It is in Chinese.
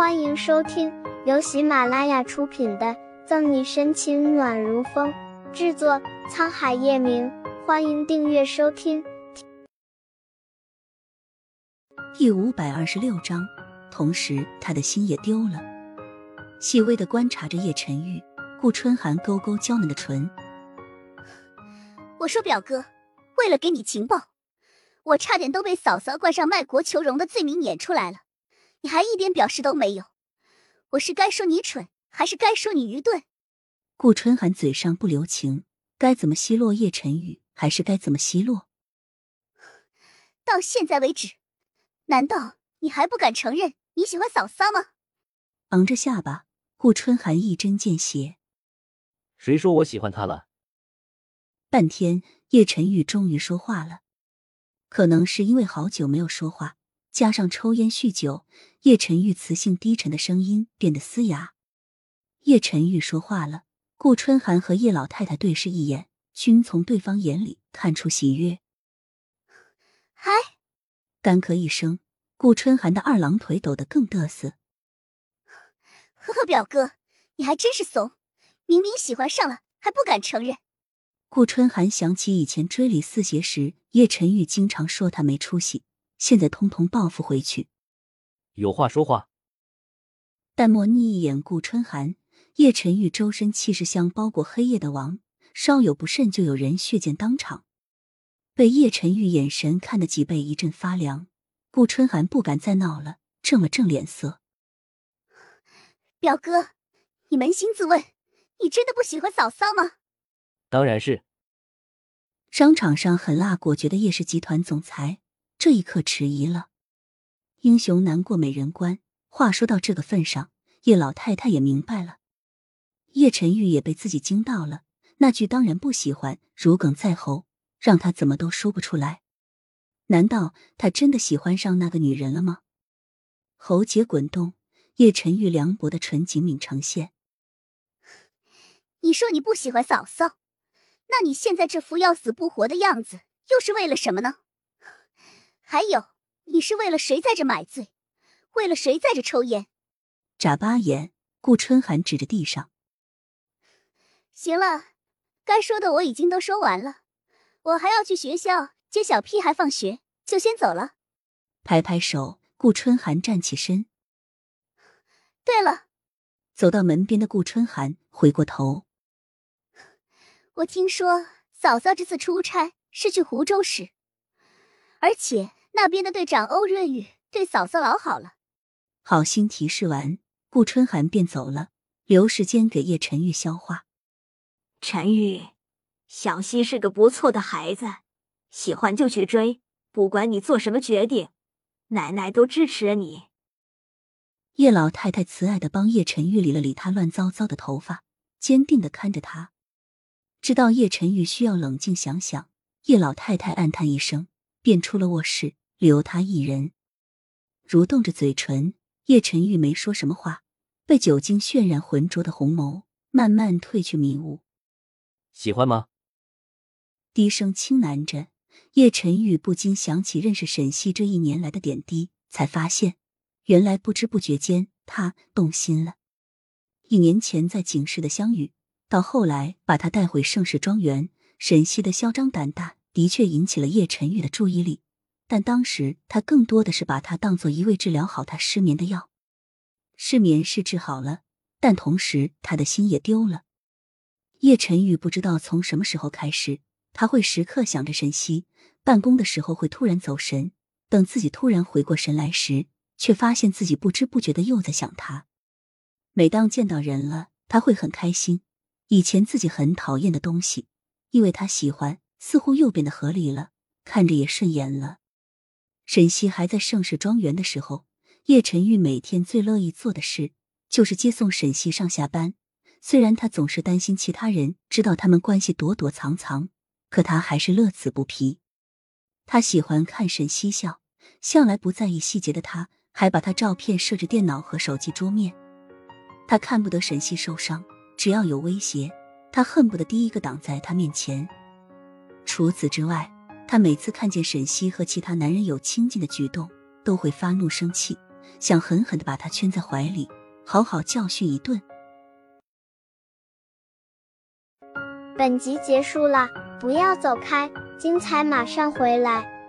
欢迎收听由喜马拉雅出品的《赠你深情暖如风》，制作沧海夜明。欢迎订阅收听。第五百二十六章，同时他的心也丢了。细微的观察着叶晨玉，顾春寒勾勾娇嫩的唇。我说表哥，为了给你情报，我差点都被嫂嫂冠上卖国求荣的罪名撵出来了。你还一点表示都没有，我是该说你蠢，还是该说你愚钝？顾春寒嘴上不留情，该怎么奚落叶晨宇，还是该怎么奚落？到现在为止，难道你还不敢承认你喜欢嫂嫂吗？昂着下巴，顾春寒一针见血。谁说我喜欢她了？半天，叶晨宇终于说话了，可能是因为好久没有说话。加上抽烟酗酒，叶晨玉磁性低沉的声音变得嘶哑。叶晨玉说话了，顾春寒和叶老太太对视一眼，均从对方眼里看出喜悦。嗨，干咳一声，顾春寒的二郎腿抖得更嘚瑟。呵呵，表哥，你还真是怂，明明喜欢上了还不敢承认。顾春寒想起以前追李四邪时，叶晨玉经常说他没出息。现在通通报复回去，有话说话。淡漠睨一眼顾春寒，叶晨玉周身气势像包裹黑夜的王，稍有不慎就有人血溅当场。被叶晨玉眼神看得脊背一阵发凉，顾春寒不敢再闹了，正了正脸色。表哥，你扪心自问，你真的不喜欢嫂嫂吗？当然是。商场上狠辣果决的叶氏集团总裁。这一刻迟疑了，英雄难过美人关。话说到这个份上，叶老太太也明白了。叶晨玉也被自己惊到了，那句当然不喜欢如鲠在喉，让他怎么都说不出来。难道他真的喜欢上那个女人了吗？喉结滚动，叶晨玉凉薄的唇紧抿成线。你说你不喜欢嫂嫂，那你现在这副要死不活的样子，又是为了什么呢？还有，你是为了谁在这买醉？为了谁在这抽烟？眨巴眼，顾春寒指着地上。行了，该说的我已经都说完了，我还要去学校接小屁孩放学，就先走了。拍拍手，顾春寒站起身。对了，走到门边的顾春寒回过头，我听说嫂嫂这次出差是去湖州市，而且。那边的队长欧润宇对嫂嫂老好了。好心提示完，顾春寒便走了，留时间给叶晨玉消化。陈玉，小溪是个不错的孩子，喜欢就去追，不管你做什么决定，奶奶都支持你。叶老太太慈爱的帮叶晨玉理了理他乱糟糟的头发，坚定的看着他。知道叶晨玉需要冷静想想，叶老太太暗叹一声，便出了卧室。留他一人，蠕动着嘴唇，叶晨玉没说什么话，被酒精渲染浑浊的红眸慢慢褪去迷雾。喜欢吗？低声轻喃着，叶晨玉不禁想起认识沈西这一年来的点滴，才发现，原来不知不觉间他动心了。一年前在景市的相遇，到后来把他带回盛世庄园，沈西的嚣张胆大的确引起了叶晨玉的注意力。但当时他更多的是把它当做一味治疗好他失眠的药，失眠是治好了，但同时他的心也丢了。叶晨玉不知道从什么时候开始，他会时刻想着沈西，办公的时候会突然走神，等自己突然回过神来时，却发现自己不知不觉的又在想他。每当见到人了，他会很开心，以前自己很讨厌的东西，因为他喜欢，似乎又变得合理了，看着也顺眼了。沈西还在盛世庄园的时候，叶晨玉每天最乐意做的事就是接送沈西上下班。虽然他总是担心其他人知道他们关系躲躲藏藏，可他还是乐此不疲。他喜欢看沈西笑，向来不在意细节的他，还把他照片设置电脑和手机桌面。他看不得沈西受伤，只要有威胁，他恨不得第一个挡在他面前。除此之外。他每次看见沈西和其他男人有亲近的举动，都会发怒生气，想狠狠的把他圈在怀里，好好教训一顿。本集结束了，不要走开，精彩马上回来。